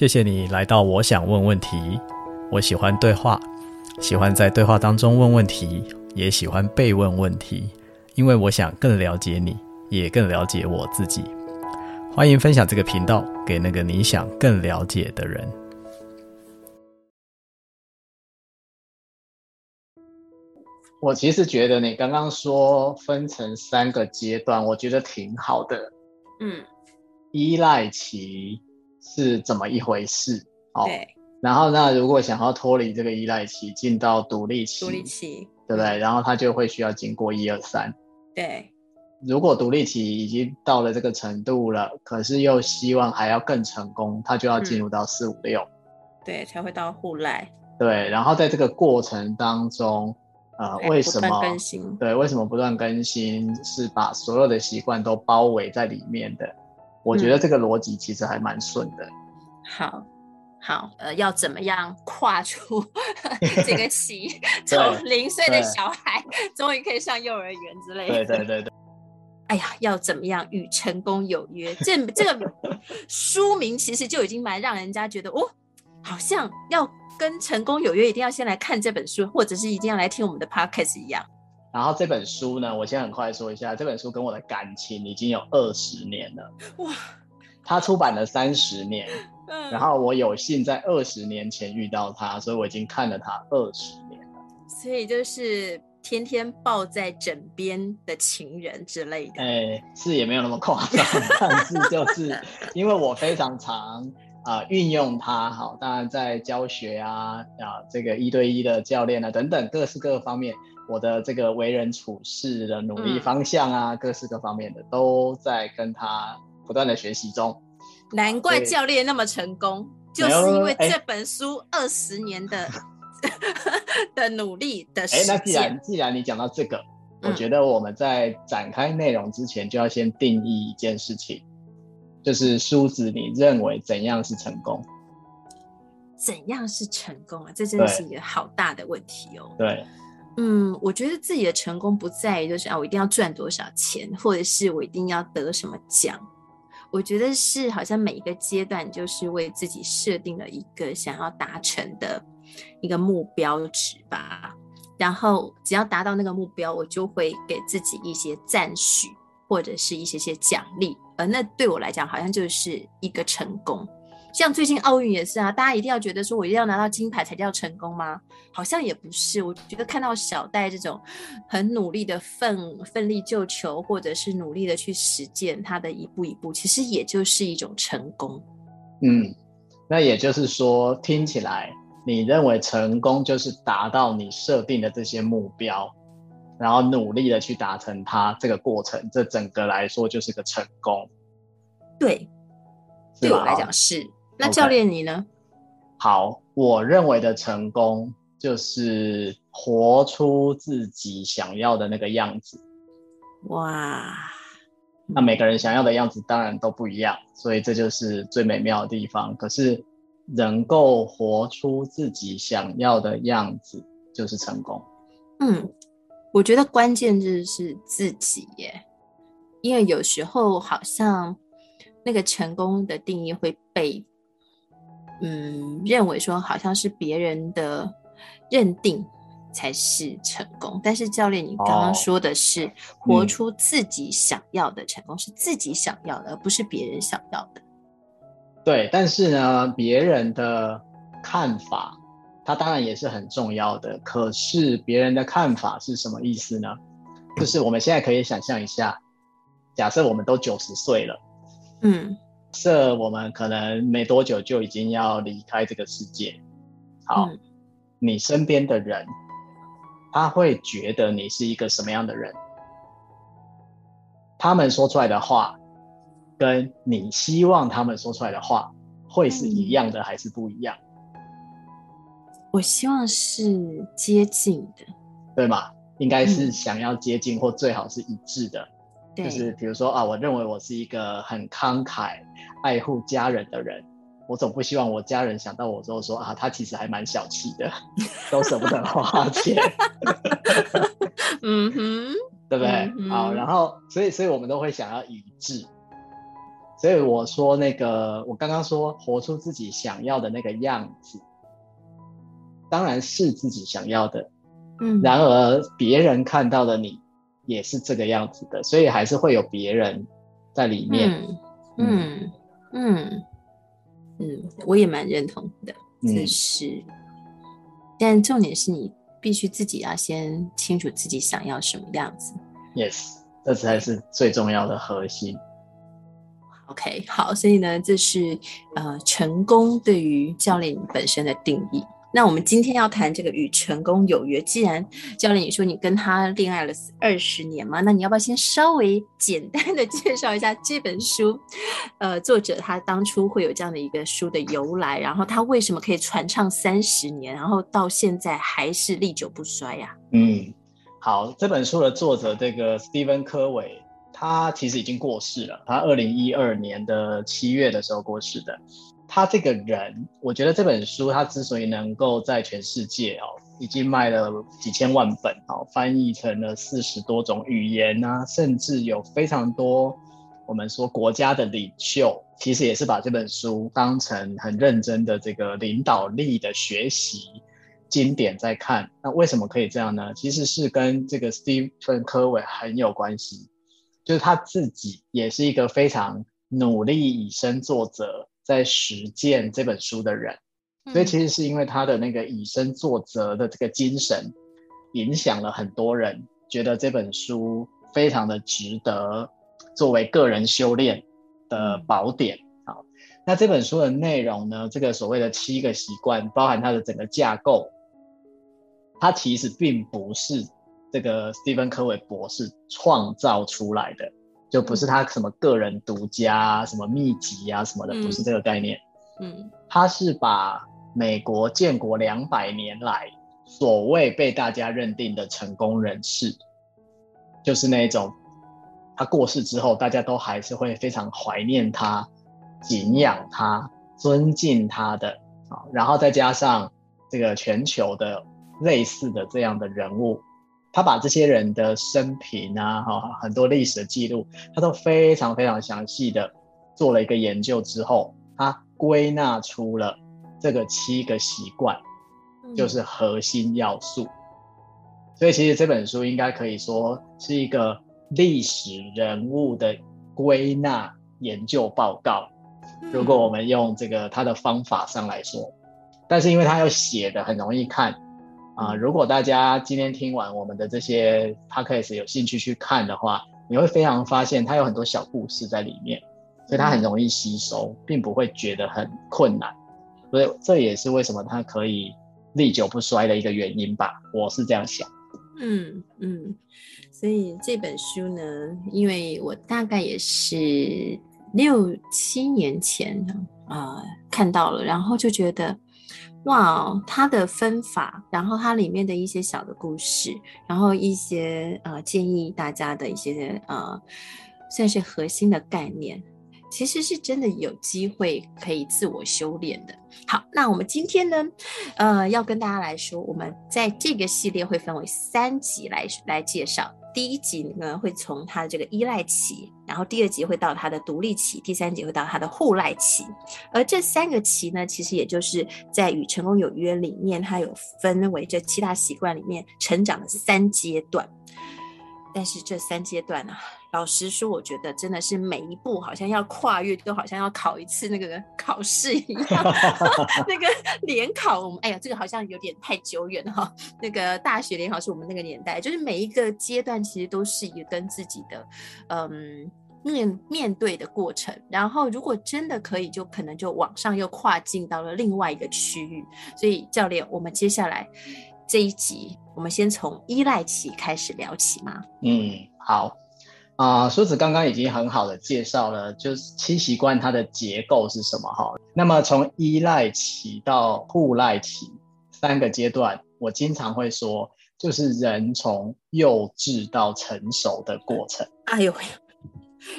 谢谢你来到我想问问题。我喜欢对话，喜欢在对话当中问问题，也喜欢被问问题，因为我想更了解你，也更了解我自己。欢迎分享这个频道给那个你想更了解的人。我其实觉得你刚刚说分成三个阶段，我觉得挺好的。嗯，依赖期是怎么一回事？哦，对。然后，那如果想要脱离这个依赖期，进到独立期，独立期，对不对？然后他就会需要经过一二三。对。如果独立期已经到了这个程度了，可是又希望还要更成功，他就要进入到四五六。对，才会到互赖。对，然后在这个过程当中，呃，为什么更新？对，为什么不断更新？是把所有的习惯都包围在里面的。我觉得这个逻辑其实还蛮顺的。嗯、好。好，呃，要怎么样跨出 这个期？从零岁的小孩终于可以上幼儿园之类的。对对对对。哎呀，要怎么样与成功有约？这这个书名其实就已经蛮让人家觉得哦，好像要跟成功有约，一定要先来看这本书，或者是一定要来听我们的 podcast 一样。然后这本书呢，我先很快说一下，这本书跟我的感情已经有二十年了。哇！它出版了三十年。嗯然后我有幸在二十年前遇到他，所以我已经看了他二十年了。所以就是天天抱在枕边的情人之类的。哎，是也没有那么夸张，但是就是因为我非常常啊、呃、运用它，好，当然在教学啊啊这个一对一的教练啊等等各式各方面，我的这个为人处事的努力方向啊，嗯、各式各方面的都在跟他不断的学习中。难怪教练那么成功，就是因为这本书二十年的、欸、的努力的时间。哎、欸，那既然既然你讲到这个，嗯、我觉得我们在展开内容之前，就要先定义一件事情，就是梳子你认为怎样是成功？怎样是成功啊？这真的是一个好大的问题哦。对，嗯，我觉得自己的成功不在于就是啊，我一定要赚多少钱，或者是我一定要得什么奖。我觉得是，好像每一个阶段就是为自己设定了一个想要达成的一个目标值吧。然后只要达到那个目标，我就会给自己一些赞许或者是一些些奖励。而那对我来讲，好像就是一个成功。像最近奥运也是啊，大家一定要觉得说我一定要拿到金牌才叫成功吗？好像也不是。我觉得看到小戴这种很努力的奋奋力救球，或者是努力的去实践他的一步一步，其实也就是一种成功。嗯，那也就是说，听起来你认为成功就是达到你设定的这些目标，然后努力的去达成它，这个过程，这整个来说就是个成功。对，对我来讲是。那教练你呢？Okay. 好，我认为的成功就是活出自己想要的那个样子。哇，那每个人想要的样子当然都不一样，所以这就是最美妙的地方。可是能够活出自己想要的样子，就是成功。嗯，我觉得关键就是自己耶，因为有时候好像那个成功的定义会被。嗯，认为说好像是别人的认定才是成功，但是教练，你刚刚说的是活出自己想要的成功，是自己想要的，而不是别人想要的。对，但是呢，别人的看法，他当然也是很重要的。可是别人的看法是什么意思呢？就是我们现在可以想象一下，假设我们都九十岁了，嗯。这我们可能没多久就已经要离开这个世界。好，嗯、你身边的人，他会觉得你是一个什么样的人？他们说出来的话，跟你希望他们说出来的话，会是一样的还是不一样？我希望是接近的，对吗？应该是想要接近，或最好是一致的。就是比如说啊，我认为我是一个很慷慨、爱护家人的人，我总不希望我家人想到我之后说啊，他其实还蛮小气的，都舍不得花钱。嗯哼，对不对？嗯、好，然后所以所以我们都会想要一致，所以我说那个，我刚刚说活出自己想要的那个样子，当然是自己想要的，嗯，然而别人看到的你也是这个样子的，所以还是会有别人在里面，嗯嗯嗯，嗯，我也蛮认同的，这是，嗯，但重点是你必须自己要先清楚自己想要什么样子，yes。这才是最重要的核心。OK，好，所以呢，这是呃成功对于教练本身的定义。那我们今天要谈这个与成功有约。既然教练你说你跟他恋爱了二十年嘛，那你要不要先稍微 简单的介绍一下这本书？呃，作者他当初会有这样的一个书的由来，然后他为什么可以传唱三十年，然后到现在还是历久不衰呀？嗯。好，这本书的作者这个史蒂芬·柯维，他其实已经过世了。他二零一二年的七月的时候过世的。他这个人，我觉得这本书他之所以能够在全世界哦，已经卖了几千万本哦，翻译成了四十多种语言啊，甚至有非常多我们说国家的领袖，其实也是把这本书当成很认真的这个领导力的学习。经典在看，那为什么可以这样呢？其实是跟这个史蒂芬·柯维很有关系，就是他自己也是一个非常努力以身作则，在实践这本书的人，所以其实是因为他的那个以身作则的这个精神，影响了很多人，觉得这本书非常的值得作为个人修炼的宝典。好，那这本书的内容呢，这个所谓的七个习惯，包含它的整个架构。它其实并不是这个史蒂芬·科维博士创造出来的，就不是他什么个人独家啊、什么秘籍啊什么的，不是这个概念。嗯，他是把美国建国两百年来所谓被大家认定的成功人士，就是那种他过世之后，大家都还是会非常怀念他、敬仰他、尊敬他的啊，然后再加上这个全球的。类似的这样的人物，他把这些人的生平啊，哈，很多历史的记录，他都非常非常详细的做了一个研究之后，他归纳出了这个七个习惯，就是核心要素。所以其实这本书应该可以说是一个历史人物的归纳研究报告。如果我们用这个他的方法上来说，但是因为他要写的很容易看。啊、呃，如果大家今天听完我们的这些 podcast 有兴趣去看的话，你会非常发现它有很多小故事在里面，所以它很容易吸收，并不会觉得很困难。所以这也是为什么它可以历久不衰的一个原因吧，我是这样想。嗯嗯，所以这本书呢，因为我大概也是六七年前啊、呃、看到了，然后就觉得。哇，它的分法，然后它里面的一些小的故事，然后一些呃建议大家的一些呃算是核心的概念，其实是真的有机会可以自我修炼的。好，那我们今天呢，呃，要跟大家来说，我们在这个系列会分为三集来来介绍。第一集呢，会从他的这个依赖期，然后第二集会到他的独立期，第三集会到他的互赖期。而这三个期呢，其实也就是在《与成功有约》里面，它有分为这七大习惯里面成长的三阶段。但是这三阶段呢、老实说，我觉得真的是每一步好像要跨越，都好像要考一次那个 考试一样。那个 联考，我们哎呀，这个好像有点太久远了哈。那个大学联考是我们那个年代，就是每一个阶段其实都是一个跟自己的嗯面面对的过程。然后如果真的可以，就可能就往上又跨进到了另外一个区域。所以教练，我们接下来。这一集我们先从依赖期开始聊起吗？嗯，好啊，书、呃、子刚刚已经很好的介绍了，就是七习惯它的结构是什么哈。那么从依赖期到互赖期三个阶段，我经常会说，就是人从幼稚到成熟的过程。哎呦，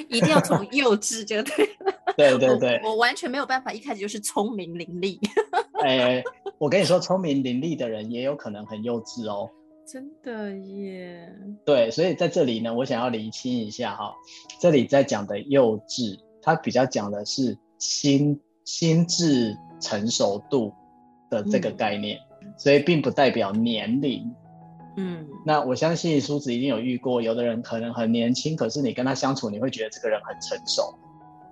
一定要从幼稚就对了。对对对我，我完全没有办法，一开始就是聪明伶俐。哎，我跟你说，聪明伶俐的人也有可能很幼稚哦。真的耶。对，所以在这里呢，我想要厘清一下哈，这里在讲的幼稚它比较讲的是心心智成熟度的这个概念，嗯、所以并不代表年龄。嗯，那我相信书子一定有遇过，有的人可能很年轻，可是你跟他相处，你会觉得这个人很成熟。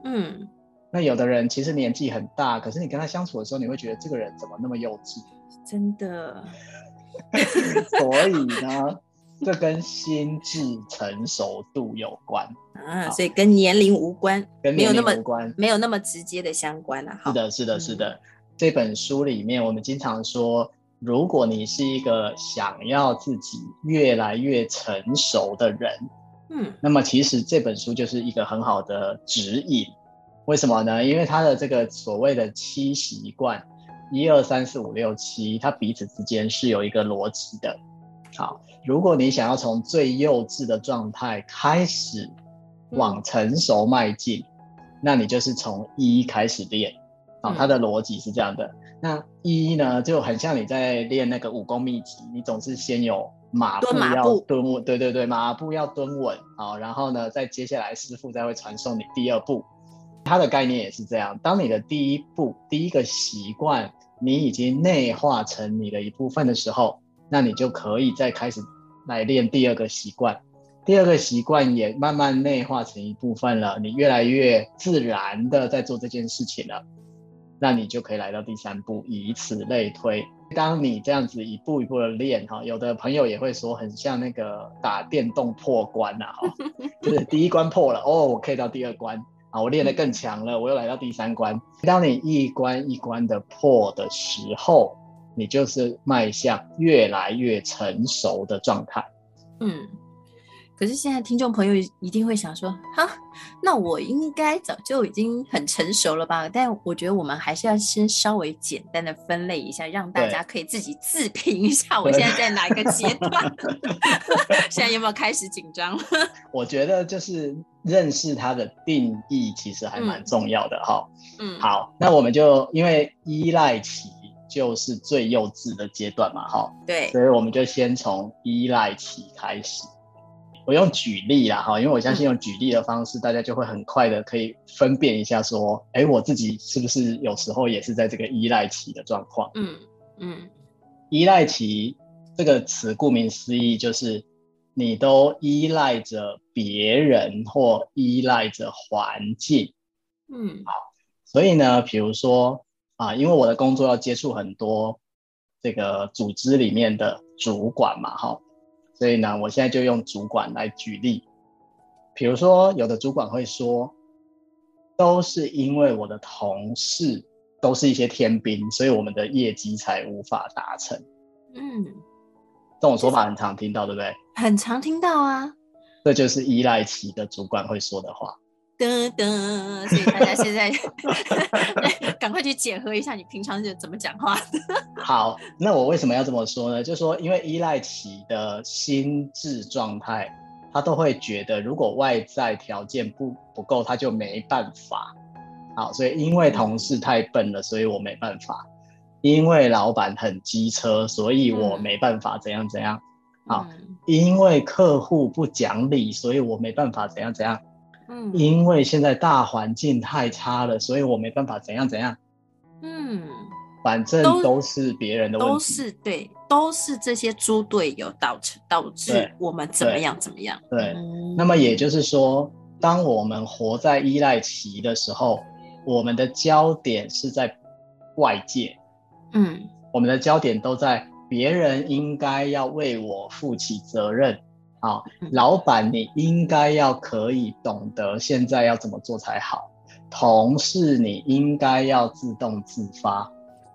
嗯，那有的人其实年纪很大，可是你跟他相处的时候，你会觉得这个人怎么那么幼稚？真的。所以呢，这跟心智成熟度有关啊，所以跟年龄无关，跟年龄无关，没有那么直接的相关啊。是的，是的，是的。嗯、这本书里面，我们经常说。如果你是一个想要自己越来越成熟的人，嗯，那么其实这本书就是一个很好的指引。为什么呢？因为它的这个所谓的七习惯，一二三四五六七，它彼此之间是有一个逻辑的。好，如果你想要从最幼稚的状态开始往成熟迈进，嗯，那你就是从一开始练。好，它的逻辑是这样的。嗯那一呢，就很像你在练那个武功秘籍，你总是先有马步要蹲稳，对对对，马步要蹲稳，好，然后呢，再接下来师傅再会传授你第二步，它的概念也是这样。当你的第一步，第一个习惯，你已经内化成你的一部分的时候，那你就可以再开始来练第二个习惯，第二个习惯也慢慢内化成一部分了，你越来越自然的在做这件事情了。那你就可以来到第三步，以此类推。当你这样子一步一步的练哈，有的朋友也会说，很像那个打电动破关呐哈，就是第一关破了，哦，我可以到第二关啊，我练得更强了，我又来到第三关。当你一关一关的破的时候，你就是迈向越来越成熟的状态。嗯。可是现在听众朋友一定会想说，哈，那我应该早就已经很成熟了吧？但我觉得我们还是要先稍微简单的分类一下，让大家可以自己自评一下，我现在在哪一个阶段？现在有没有开始紧张？我觉得就是认识它的定义，其实还蛮重要的哈。嗯，好，那我们就因为依赖期就是最幼稚的阶段嘛，哈，对，所以我们就先从依赖期开始。我用举例啦，哈，因为我相信用举例的方式，大家就会很快的可以分辨一下，说，哎，我自己是不是有时候也是在这个依赖期的状况？嗯嗯，依赖期这个词顾名思义，就是你都依赖着别人或依赖着环境。嗯，好，所以呢，比如说啊，因为我的工作要接触很多这个组织里面的主管嘛，哈。所以呢，我现在就用主管来举例，比如说，有的主管会说，都是因为我的同事都是一些天兵，所以我们的业绩才无法达成。嗯，这种说法很常听到，对不对？很常听到啊。这就是依赖期的主管会说的话。噔噔，所以大家现在 赶快去检核一下，你平常是怎么讲话的。好，那我为什么要这么说呢？就是说，因为依赖期的心智状态，他都会觉得，如果外在条件不不够，他就没办法。好，所以因为同事太笨了，所以我没办法；因为老板很机车，所以我没办法怎样怎样。好，因为客户不讲理，所以我没办法怎样怎样。嗯，因为现在大环境太差了，所以我没办法怎样怎样。嗯，反正都是别人的问题，都是对，都是这些猪队友导致导致我们怎么样怎么样。对，那么也就是说，当我们活在依赖期的时候，我们的焦点是在外界。嗯，我们的焦点都在别人应该要为我负起责任。啊，老板，你应该要可以懂得现在要怎么做才好。同事，你应该要自动自发。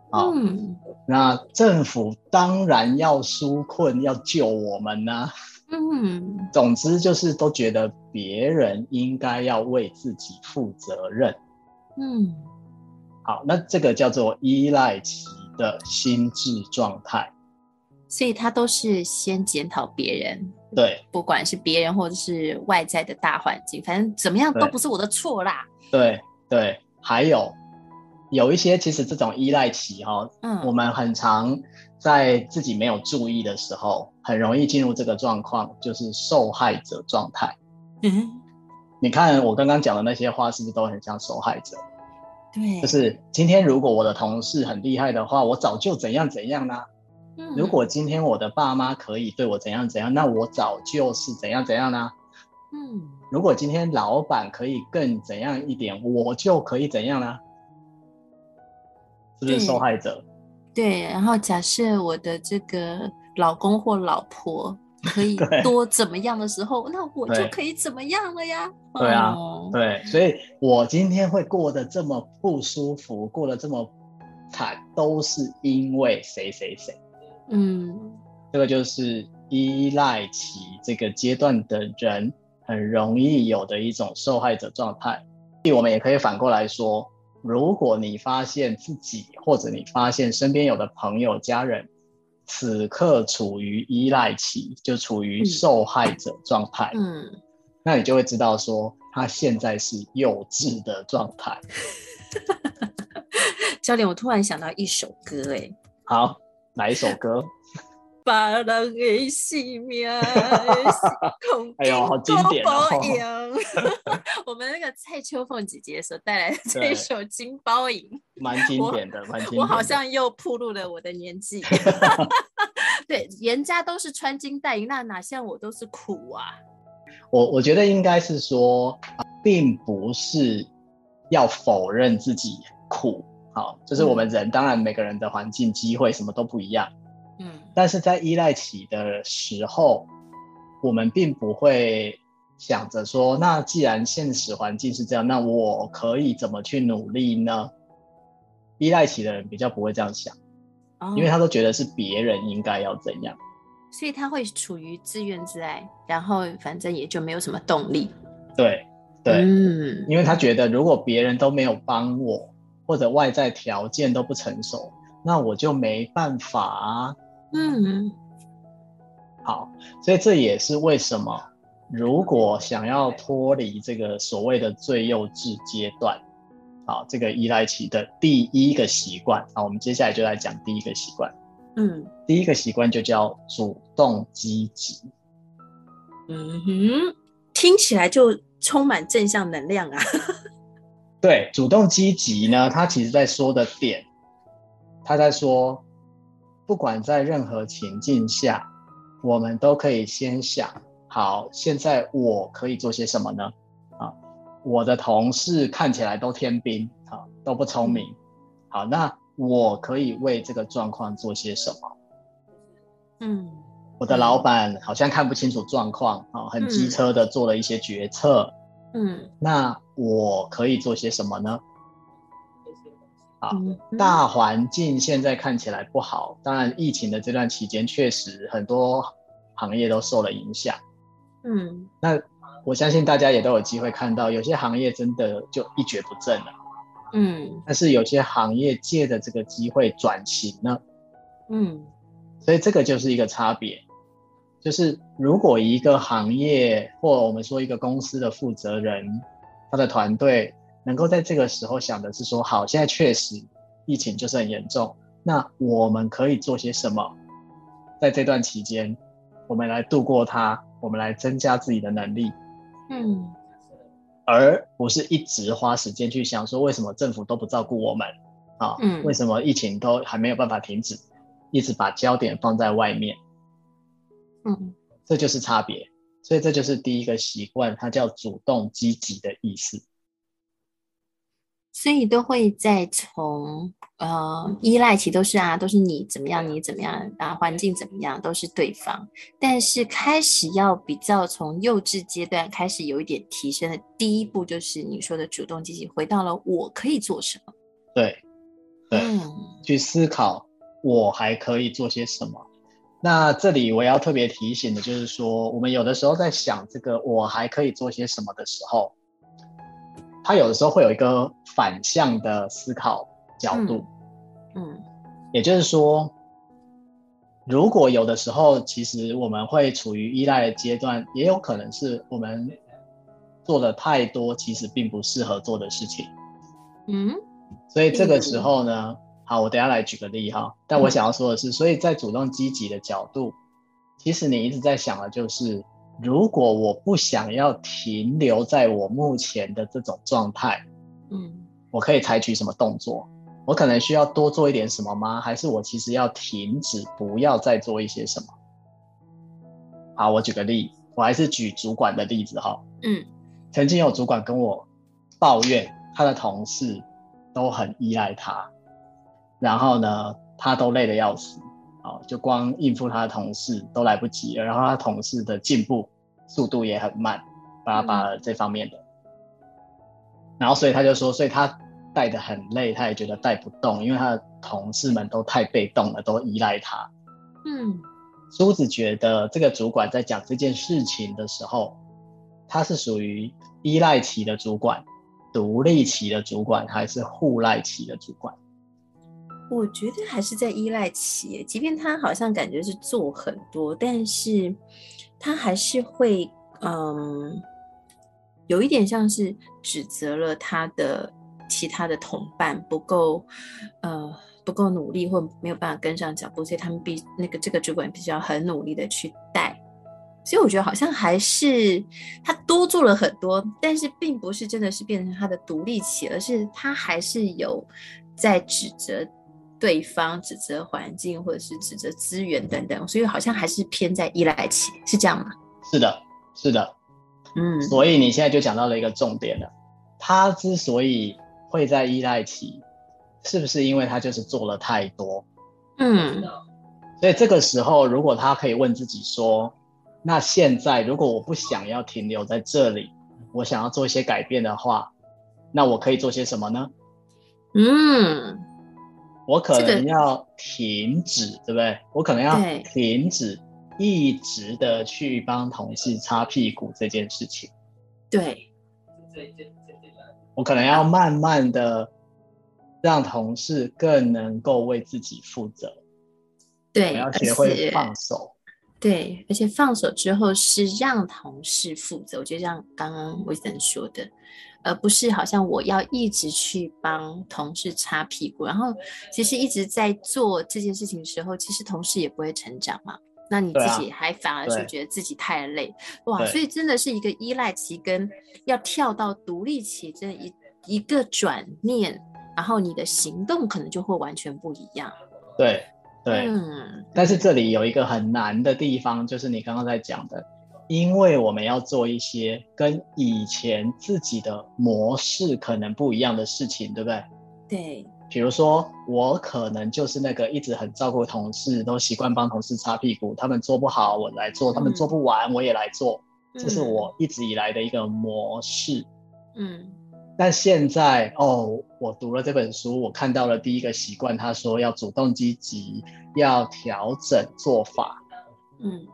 啊，嗯，那政府当然要纾困，要救我们呢，啊。嗯，总之就是都觉得别人应该要为自己负责任。嗯，好，那这个叫做依赖期的心智状态。所以他都是先检讨别人。对，不管是别人或者是外在的大环境，反正怎么样都不是我的错啦。对对，还有有一些其实这种依赖期哈，嗯，我们很常在自己没有注意的时候，很容易进入这个状况，就是受害者状态。嗯，你看我刚刚讲的那些话，是不是都很像受害者？对，就是今天如果我的同事很厉害的话，我早就怎样怎样呢？嗯，如果今天我的爸妈可以对我怎样怎样，那我早就是怎样怎样啦？嗯，如果今天老板可以更怎样一点，我就可以怎样呢？是不是受害者？对，对，然后假设我的这个老公或老婆。可以多怎么样的时候，那我就可以怎么样了呀？对啊，哦、对，所以我今天会过得这么不舒服，过得这么惨，都是因为谁谁谁。嗯，这个就是依赖期这个阶段的人很容易有的一种受害者状态。我们也可以反过来说，如果你发现自己或者你发现身边有的朋友、家人。此刻处于依赖期，就处于受害者状态。嗯，那你就会知道说，他现在是幼稚的状态。教练，我突然想到一首歌，哎，好，哪一首歌？把人的性命，哎呦，好经典哦！我们那个蔡秋凤姐姐所带来的这一首《金包银》，蛮经典的，蛮经典的。我好像又暴露了我的年纪。对，人家都是穿金戴银，那哪像我都是苦啊。我我觉得应该是说，并不是要否认自己苦，好，就是我们人，嗯、当然每个人的环境、机会什么都不一样。但是在依赖期的时候，我们并不会想着说，那既然现实环境是这样，那我可以怎么去努力呢？依赖期的人比较不会这样想，哦、因为他都觉得是别人应该要怎样，所以他会处于自怨自艾，然后反正也就没有什么动力。对对，嗯，因为他觉得如果别人都没有帮我，或者外在条件都不成熟，那我就没办法啊。嗯，好，所以这也是为什么，如果想要脱离这个所谓的最幼稚阶段，好，这个依赖期的第一个习惯，好，我们接下来就来讲第一个习惯。嗯，第一个习惯就叫主动积极。嗯哼，听起来就充满正向能量啊。对，主动积极呢，他其实在说的点，他在说。不管在任何情境下，我们都可以先想好，现在我可以做些什么呢？啊，我的同事看起来都天兵，啊，都不聪明，好，那我可以为这个状况做些什么？嗯，我的老板好像看不清楚状况，啊，很机车的做了一些决策，嗯，那我可以做些什么呢？大环境现在看起来不好，当然疫情的这段期间确实很多行业都受了影响。嗯，那我相信大家也都有机会看到，有些行业真的就一蹶不振了。嗯，但是有些行业借着这个机会转型呢。嗯，所以这个就是一个差别，就是如果一个行业或我们说一个公司的负责人，他的团队。能够在这个时候想的是说，好，现在确实疫情就是很严重，那我们可以做些什么？在这段期间，我们来度过它，我们来增加自己的能力，嗯，而不是一直花时间去想说，为什么政府都不照顾我们啊？嗯，为什么疫情都还没有办法停止？一直把焦点放在外面，嗯，这就是差别。所以这就是第一个习惯，它叫主动积极的意思。所以都会在从呃依赖期都是啊，都是你怎么样，你怎么样啊，环境怎么样都是对方。但是开始要比较从幼稚阶段开始有一点提升的第一步，就是你说的主动积极，回到了我可以做什么？对，对，嗯，去思考我还可以做些什么。那这里我要特别提醒的就是说，我们有的时候在想这个我还可以做些什么的时候。他有的时候会有一个反向的思考角度，嗯，嗯，也就是说，如果有的时候其实我们会处于依赖的阶段，也有可能是我们做了太多其实并不适合做的事情，嗯，所以这个时候呢，好，我等下来举个例哈，但我想要说的是，所以在主动积极的角度，其实你一直在想的就是如果我不想要停留在我目前的这种状态，嗯，我可以采取什么动作？我可能需要多做一点什么吗？还是我其实要停止，不要再做一些什么？好，我举个例，我还是举主管的例子哈。嗯，曾经有主管跟我抱怨，他的同事都很依赖他，然后呢，他都累得要死。哦，就光应付他的同事都来不及了，然后他同事的进步速度也很慢，巴拉巴拉这方面的。然后所以他就说，所以他带的很累，他也觉得带不动，因为他的同事们都太被动了，都依赖他。嗯，苏子觉得这个主管在讲这件事情的时候，他是属于依赖期的主管、独立期的主管，还是互赖期的主管？我觉得还是在依赖企业，即便他好像感觉是做很多，但是他还是会，嗯，有一点像是指责了他的其他的同伴不够，呃，不够努力或没有办法跟上脚步，所以他们必那个这个主管必须要很努力的去带。所以我觉得好像还是他多做了很多，但是并不是真的是变成他的独立期，而是他还是有在指责。对方指责环境，或者是指责资源等等，所以好像还是偏在依赖期，是这样吗？是的，是的，嗯。所以你现在就讲到了一个重点了。他之所以会在依赖期，是不是因为他就是做了太多？嗯。所以这个时候，如果他可以问自己说：“那现在如果我不想要停留在这里，我想要做一些改变的话，那我可以做些什么呢？”嗯。我可能要停止，这个、对不对？我可能要停止一直的去帮同事擦屁股这件事情。对，我可能要慢慢的让同事更能够为自己负责。对，我要学会放手。对，而且放手之后是让同事负责。我觉得像刚刚威森说的。而不是好像我要一直去帮同事擦屁股，然后其实一直在做这件事情的时候，其实同事也不会成长嘛。那你自己还反而是觉得自己太累，哇！所以真的是一个依赖期跟要跳到独立期这一一个转念，然后你的行动可能就会完全不一样。对对，嗯。但是这里有一个很难的地方，就是你刚刚在讲的。因为我们要做一些跟以前自己的模式可能不一样的事情，对不对？对。比如说，我可能就是那个一直很照顾同事，都习惯帮同事擦屁股，他们做不好我来做，他们做不完我也来做，嗯，这是我一直以来的一个模式。嗯。但现在哦，我读了这本书，我看到了第一个习惯，他说要主动积极，要调整做法。嗯。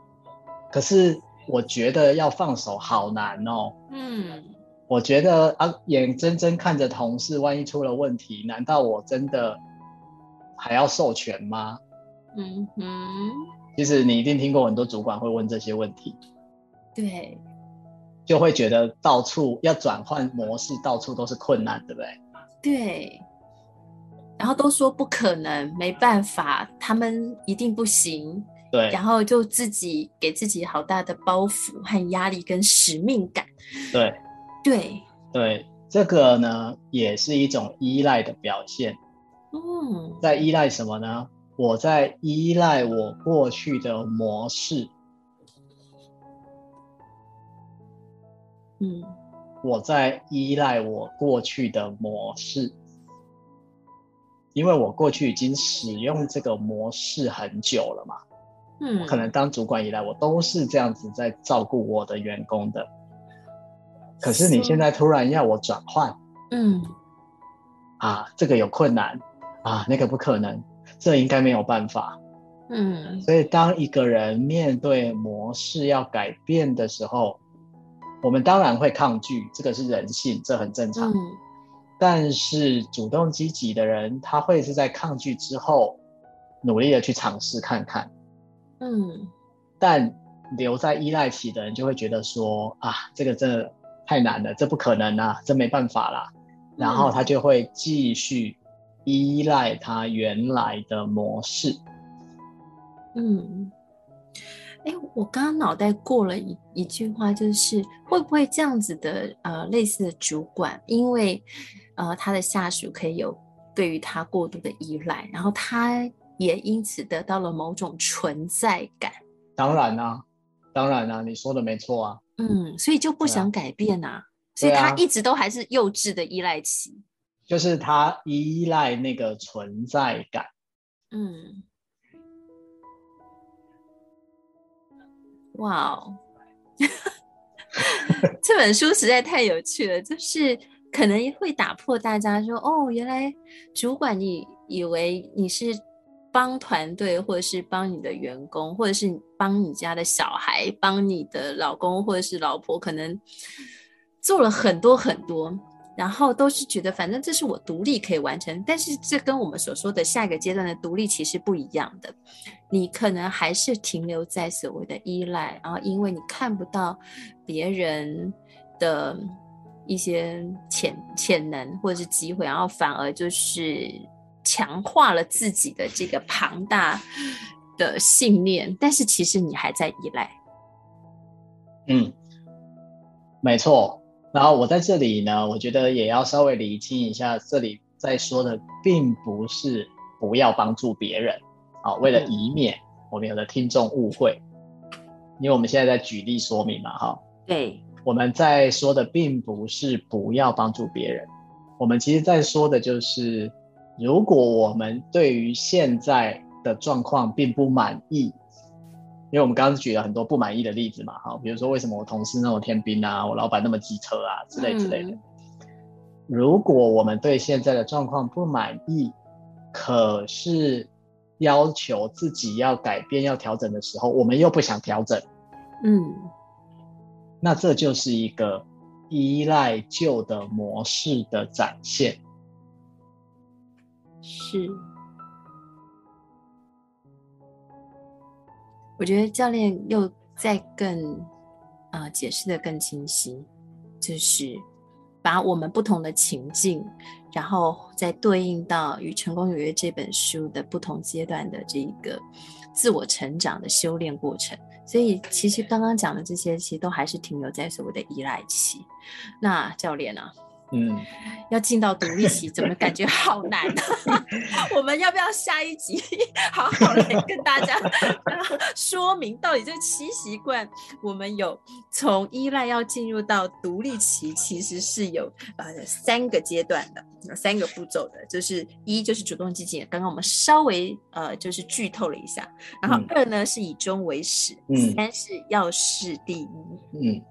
可是。我觉得要放手好难哦。嗯，我觉得啊，眼睁睁看着同事万一出了问题，难道我真的还要授权吗？嗯哼。其实你一定听过很多主管会问这些问题。对。就会觉得到处要转换模式，到处都是困难，对不对？对。然后都说不可能，没办法，他们一定不行。对，然后就自己给自己好大的包袱和压力跟使命感。对，对，对，这个呢也是一种依赖的表现。嗯，在依赖什么呢？我在依赖我过去的模式。嗯，我在依赖我过去的模式，因为我过去已经使用这个模式很久了嘛。嗯，可能当主管以来，我都是这样子在照顾我的员工的。可是你现在突然要我转换，嗯，啊，这个有困难。啊，那个不可能，这应该没有办法，嗯。所以当一个人面对模式要改变的时候，我们当然会抗拒，这个是人性，这很正常。嗯。但是主动积极的人，他会是在抗拒之后，努力的去尝试看看。嗯，但留在依赖期的人就会觉得说啊，这个真的太难了，这不可能啊，这没办法啦。然后他就会继续依赖他原来的模式。嗯，哎，我刚刚脑袋过了一一句话，就是会不会这样子的呃类似的主管，因为呃他的下属可以有对于他过度的依赖，然后他也因此得到了某种存在感。当然啊，当然啊，你说的没错啊。嗯，所以就不想改变啊，所以他一直都还是幼稚的依赖期。就是他依赖那个存在感。嗯。哇哦，这本书实在太有趣了，就是可能会打破大家说哦，原来主管你以为你是帮团队，或者是帮你的员工，或者是帮你家的小孩，帮你的老公或者是老婆，可能做了很多很多。然后都是觉得，反正这是我独立可以完成，但是这跟我们所说的下一个阶段的独立其实不一样的。你可能还是停留在所谓的依赖，然后因为你看不到别人的一些潜潜能或者是机会，然后反而就是强化了自己的这个庞大的信念，但是其实你还在依赖。嗯，没错。然后我在这里呢，我觉得也要稍微厘清一下，这里在说的并不是不要帮助别人，啊，为了以免我们有的听众误会，因为我们现在在举例说明嘛，哈，对，我们在说的并不是不要帮助别人，我们其实在说的就是，如果我们对于现在的状况并不满意。因为我们刚刚举了很多不满意的例子嘛，哈，比如说为什么我同事那么天兵啊，我老板那么机车啊，之类之类的。嗯。如果我们对现在的状况不满意，可是要求自己要改变、要调整的时候，我们又不想调整，嗯，那这就是一个依赖旧的模式的展现，是。我觉得教练又再更啊、解释得更清晰，就是把我们不同的情境，然后再对应到《与成功有约》这本书的不同阶段的这一个自我成长的修炼过程。所以，其实刚刚讲的这些，其实都还是停留在所谓的依赖期。那教练呢、啊？嗯，要进到独立期，怎么感觉好难啊？我们要不要下一集好好来跟大家说明，到底这七习惯，我们有从依赖要进入到独立期，其实是有呃三个阶段的，有三个步骤的，就是一就是主动积极，刚刚我们稍微呃就是剧透了一下，然后二呢是以终为始，嗯，三是要事第一，嗯。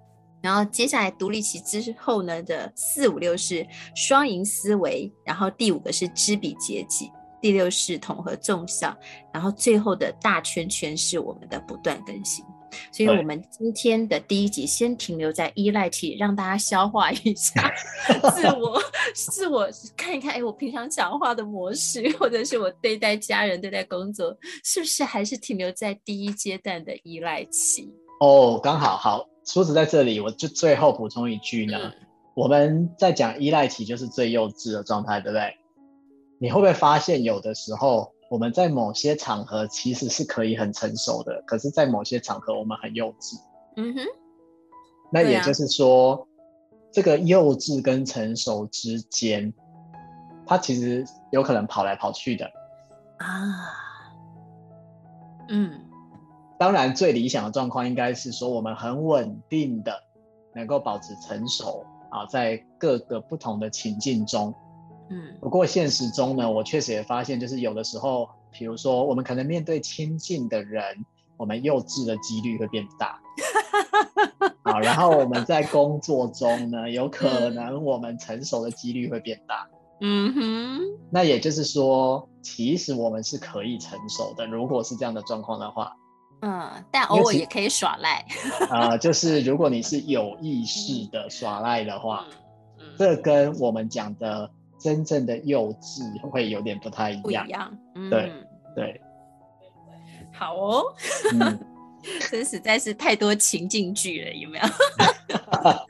然后接下来独立期之后呢的四五六是双赢思维，然后第五个是知彼解己，第六是统合众效，然后最后的大圈圈是我们的不断更新。所以，我们今天的第一集先停留在依赖期，让大家消化一下 自我，自我看一看，哎，我平常讲话的模式，或者是我对待家人、对待工作，是不是还是停留在第一阶段的依赖期？哦，刚好好。梳子在这里，我就最后补充一句呢。嗯、我们在讲依赖期，就是最幼稚的状态，对不对？你会不会发现，有的时候我们在某些场合其实是可以很成熟的，可是在某些场合我们很幼稚。嗯哼。那也就是说，啊、这个幼稚跟成熟之间，它其实有可能跑来跑去的。啊。嗯。当然，最理想的状况应该是说，我们很稳定的能够保持成熟啊，在各个不同的情境中。嗯，不过现实中呢，我确实也发现，就是有的时候，比如说我们可能面对亲近的人，我们幼稚的几率会变大。啊，然后我们在工作中呢，有可能我们成熟的几率会变大。嗯哼，那也就是说，其实我们是可以成熟的，如果是这样的状况的话。嗯，但偶尔也可以耍赖。啊、呃，就是如果你是有意识的耍赖的话，嗯嗯、这跟我们讲的真正的幼稚会有点不太一样。不一样，嗯、对对。好哦，嗯、这实在是太多情境剧了，有没有？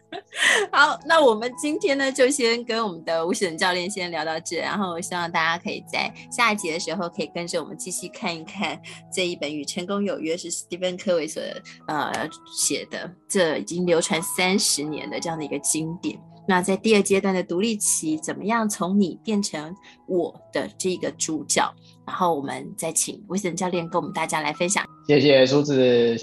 好，那我们今天呢，就先跟我们的吴显教练先聊到这，然后我希望大家可以在下一集的时候，可以跟着我们继续看一看这一本《与成功有约》，是史蒂芬·柯维所呃写的，这已经流传三十年的这样的一个经典。那在第二阶段的独立期，怎么样从你变成我的这个主角？然后我们再请 Wisdom 教练跟我们大家来分享。谢谢梳子。